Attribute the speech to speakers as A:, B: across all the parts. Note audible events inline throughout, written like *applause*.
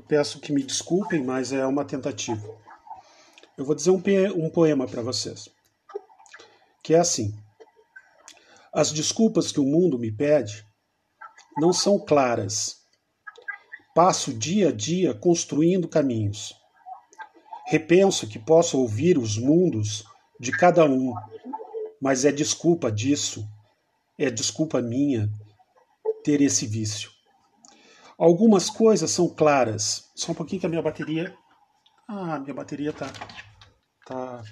A: Peço que me desculpem, mas é uma tentativa. Eu vou dizer um, um poema para vocês, que é assim: As desculpas que o mundo me pede não são claras. Passo dia a dia construindo caminhos. Repenso que posso ouvir os mundos de cada um, mas é desculpa disso, é desculpa minha ter esse vício. Algumas coisas são claras. Só um pouquinho que a minha bateria. Ah, minha bateria tá. tá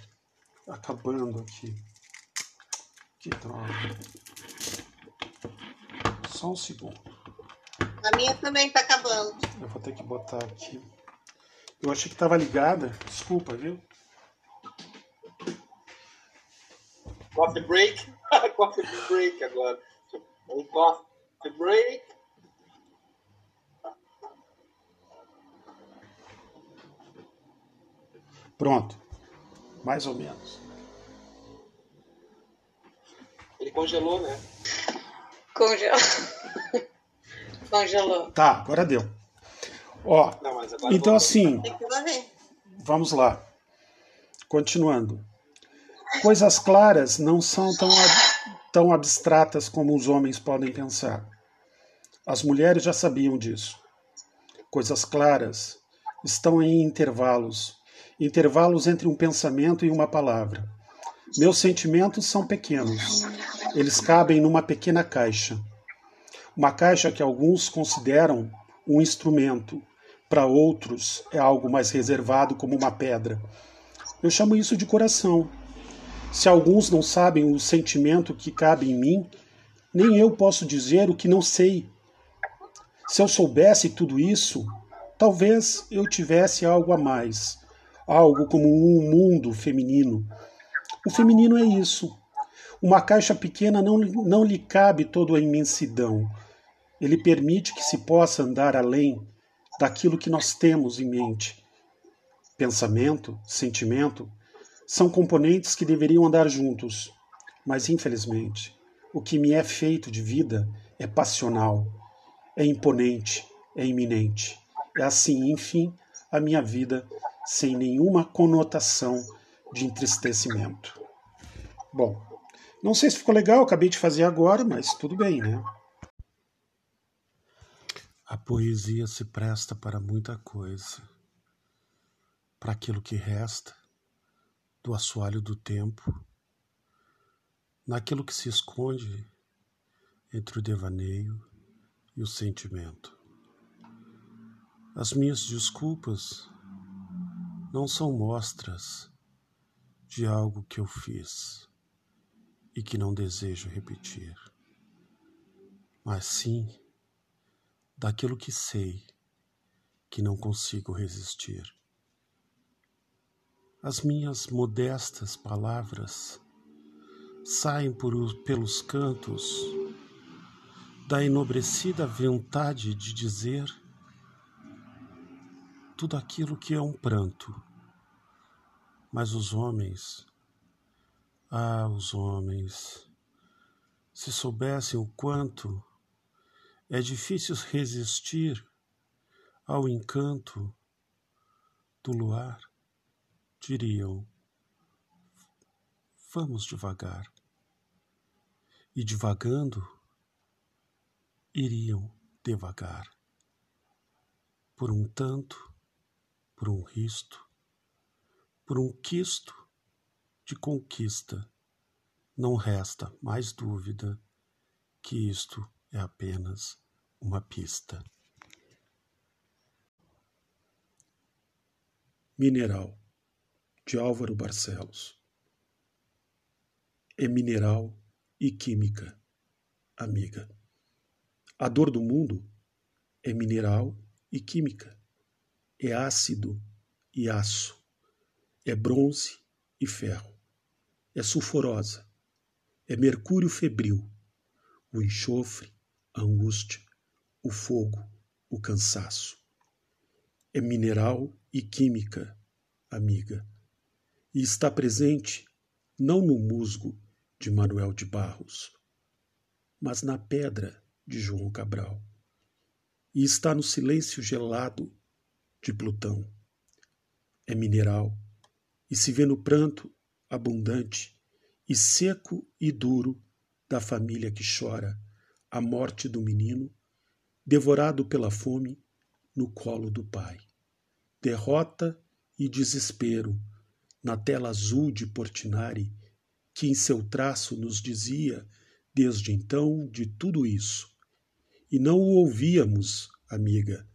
A: acabando aqui. Que droga. Só um segundo.
B: A minha também tá acabando.
A: Eu vou ter que botar aqui. Eu achei que tava ligada. Desculpa, viu?
C: Coffee break. *laughs* coffee break agora. Um coffee break.
A: Pronto. Mais ou menos.
C: Ele congelou, né?
B: Congelou. *laughs* Congelou.
A: Tá, agora deu. Ó, Não, então assim, vamos lá. Continuando. Coisas claras não são tão, tão abstratas como os homens podem pensar. As mulheres já sabiam disso. Coisas claras estão em intervalos intervalos entre um pensamento e uma palavra. Meus sentimentos são pequenos. Eles cabem numa pequena caixa. Uma caixa que alguns consideram um instrumento, para outros é algo mais reservado, como uma pedra. Eu chamo isso de coração. Se alguns não sabem o sentimento que cabe em mim, nem eu posso dizer o que não sei. Se eu soubesse tudo isso, talvez eu tivesse algo a mais algo como um mundo feminino. O feminino é isso. Uma caixa pequena não, não lhe cabe toda a imensidão. Ele permite que se possa andar além daquilo que nós temos em mente. Pensamento, sentimento, são componentes que deveriam andar juntos, mas infelizmente, o que me é feito de vida é passional, é imponente, é iminente. É assim, enfim, a minha vida sem nenhuma conotação de entristecimento. Bom, não sei se ficou legal, acabei de fazer agora, mas tudo bem, né? A poesia se presta para muita coisa. Para aquilo que resta do assoalho do tempo, naquilo que se esconde entre o devaneio e o sentimento. As minhas desculpas não são mostras de algo que eu fiz e que não desejo repetir, mas sim daquilo que sei que não consigo resistir. As minhas modestas palavras saem por, pelos cantos da enobrecida vontade de dizer tudo aquilo que é um pranto mas os homens, ah, os homens, se soubessem o quanto é difícil resistir ao encanto do luar, diriam: vamos devagar. E devagando, iriam devagar, por um tanto, por um risto, por um quisto de conquista, não resta mais dúvida que isto é apenas uma pista. Mineral, de Álvaro Barcelos. É mineral e química, amiga. A dor do mundo é mineral e química, é ácido e aço é bronze e ferro, é sulfurosa, é mercúrio febril, o enxofre, a angústia, o fogo, o cansaço. É mineral e química, amiga, e está presente não no musgo de Manuel de Barros, mas na pedra de João Cabral, e está no silêncio gelado de Plutão. É mineral e se vê no pranto abundante e seco e duro da família que chora a morte do menino, devorado pela fome no colo do pai. Derrota e desespero na tela azul de Portinari, que em seu traço nos dizia, desde então, de tudo isso. E não o ouvíamos, amiga,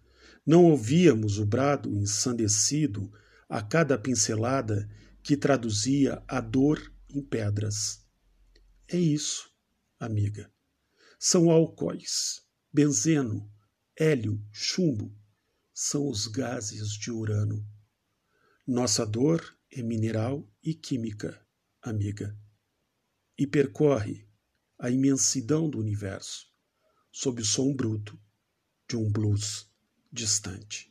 A: não ouvíamos o brado ensandecido a cada pincelada que traduzia a dor em pedras. É isso, amiga. São álcoois, benzeno, hélio, chumbo. São os gases de Urano. Nossa dor é mineral e química, amiga, e percorre a imensidão do universo sob o som bruto de um blues distante.